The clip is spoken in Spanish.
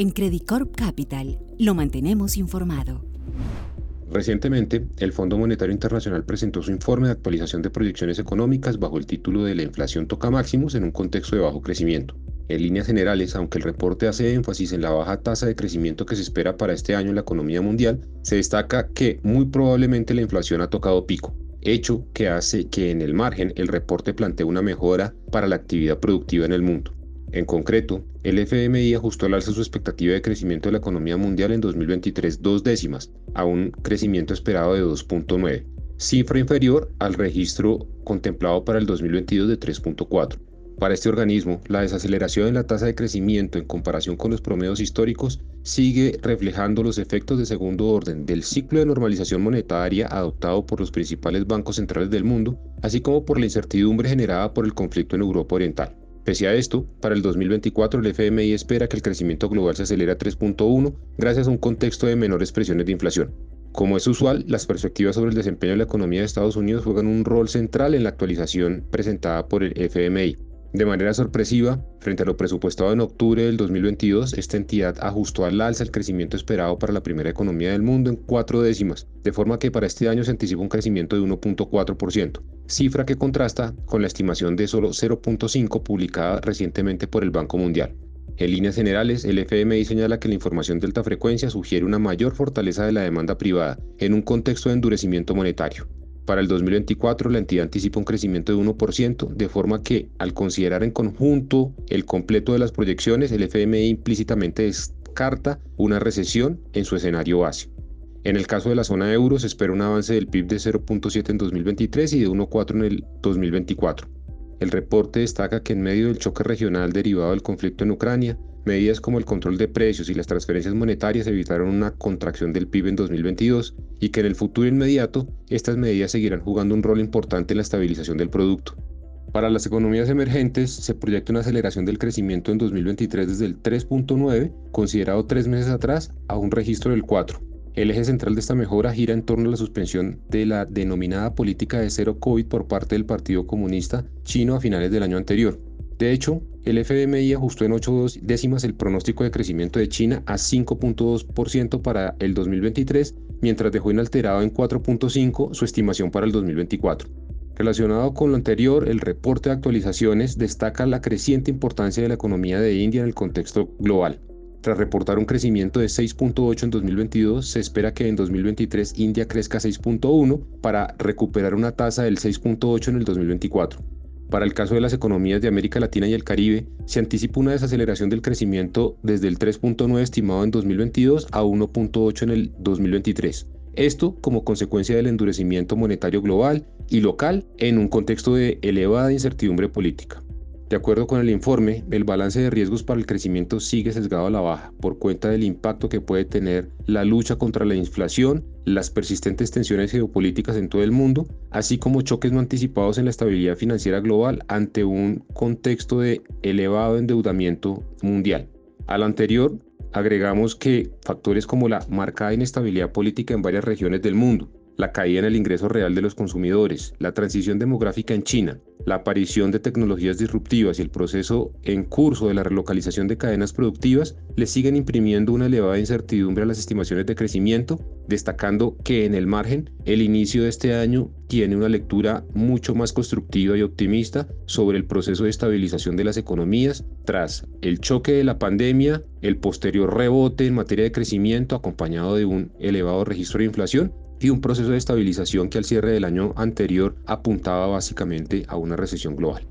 En Credicorp Capital lo mantenemos informado. Recientemente, el Fondo Monetario Internacional presentó su informe de actualización de proyecciones económicas bajo el título de La inflación toca máximos en un contexto de bajo crecimiento. En líneas generales, aunque el reporte hace énfasis en la baja tasa de crecimiento que se espera para este año en la economía mundial, se destaca que muy probablemente la inflación ha tocado pico, hecho que hace que en el margen el reporte plantee una mejora para la actividad productiva en el mundo. En concreto, el FMI ajustó al alza su expectativa de crecimiento de la economía mundial en 2023 dos décimas, a un crecimiento esperado de 2.9, cifra inferior al registro contemplado para el 2022 de 3.4. Para este organismo, la desaceleración en la tasa de crecimiento en comparación con los promedios históricos sigue reflejando los efectos de segundo orden del ciclo de normalización monetaria adoptado por los principales bancos centrales del mundo, así como por la incertidumbre generada por el conflicto en Europa Oriental. Pese a esto, para el 2024 el FMI espera que el crecimiento global se acelere a 3.1 gracias a un contexto de menores presiones de inflación. Como es usual, las perspectivas sobre el desempeño de la economía de Estados Unidos juegan un rol central en la actualización presentada por el FMI. De manera sorpresiva, frente a lo presupuestado en octubre del 2022, esta entidad ajustó al alza el crecimiento esperado para la primera economía del mundo en cuatro décimas, de forma que para este año se anticipa un crecimiento de 1.4%, cifra que contrasta con la estimación de solo 0.5 publicada recientemente por el Banco Mundial. En líneas generales, el FMI señala que la información de alta frecuencia sugiere una mayor fortaleza de la demanda privada en un contexto de endurecimiento monetario. Para el 2024 la entidad anticipa un crecimiento de 1%, de forma que al considerar en conjunto el completo de las proyecciones, el FMI implícitamente descarta una recesión en su escenario base. En el caso de la zona euro se espera un avance del PIB de 0.7 en 2023 y de 1.4 en el 2024. El reporte destaca que en medio del choque regional derivado del conflicto en Ucrania, Medidas como el control de precios y las transferencias monetarias evitaron una contracción del PIB en 2022 y que en el futuro inmediato estas medidas seguirán jugando un rol importante en la estabilización del producto. Para las economías emergentes se proyecta una aceleración del crecimiento en 2023 desde el 3.9, considerado tres meses atrás, a un registro del 4. El eje central de esta mejora gira en torno a la suspensión de la denominada política de cero COVID por parte del Partido Comunista chino a finales del año anterior. De hecho, el FMI ajustó en 8 décimas el pronóstico de crecimiento de China a 5.2% para el 2023, mientras dejó inalterado en 4.5% su estimación para el 2024. Relacionado con lo anterior, el reporte de actualizaciones destaca la creciente importancia de la economía de India en el contexto global. Tras reportar un crecimiento de 6.8 en 2022, se espera que en 2023 India crezca 6.1 para recuperar una tasa del 6.8 en el 2024. Para el caso de las economías de América Latina y el Caribe, se anticipa una desaceleración del crecimiento desde el 3.9 estimado en 2022 a 1.8 en el 2023. Esto como consecuencia del endurecimiento monetario global y local en un contexto de elevada incertidumbre política. De acuerdo con el informe, el balance de riesgos para el crecimiento sigue sesgado a la baja por cuenta del impacto que puede tener la lucha contra la inflación, las persistentes tensiones geopolíticas en todo el mundo, así como choques no anticipados en la estabilidad financiera global ante un contexto de elevado endeudamiento mundial. Al anterior, agregamos que factores como la marcada inestabilidad política en varias regiones del mundo, la caída en el ingreso real de los consumidores, la transición demográfica en China, la aparición de tecnologías disruptivas y el proceso en curso de la relocalización de cadenas productivas le siguen imprimiendo una elevada incertidumbre a las estimaciones de crecimiento, destacando que en el margen el inicio de este año tiene una lectura mucho más constructiva y optimista sobre el proceso de estabilización de las economías tras el choque de la pandemia, el posterior rebote en materia de crecimiento acompañado de un elevado registro de inflación y un proceso de estabilización que al cierre del año anterior apuntaba básicamente a una recesión global.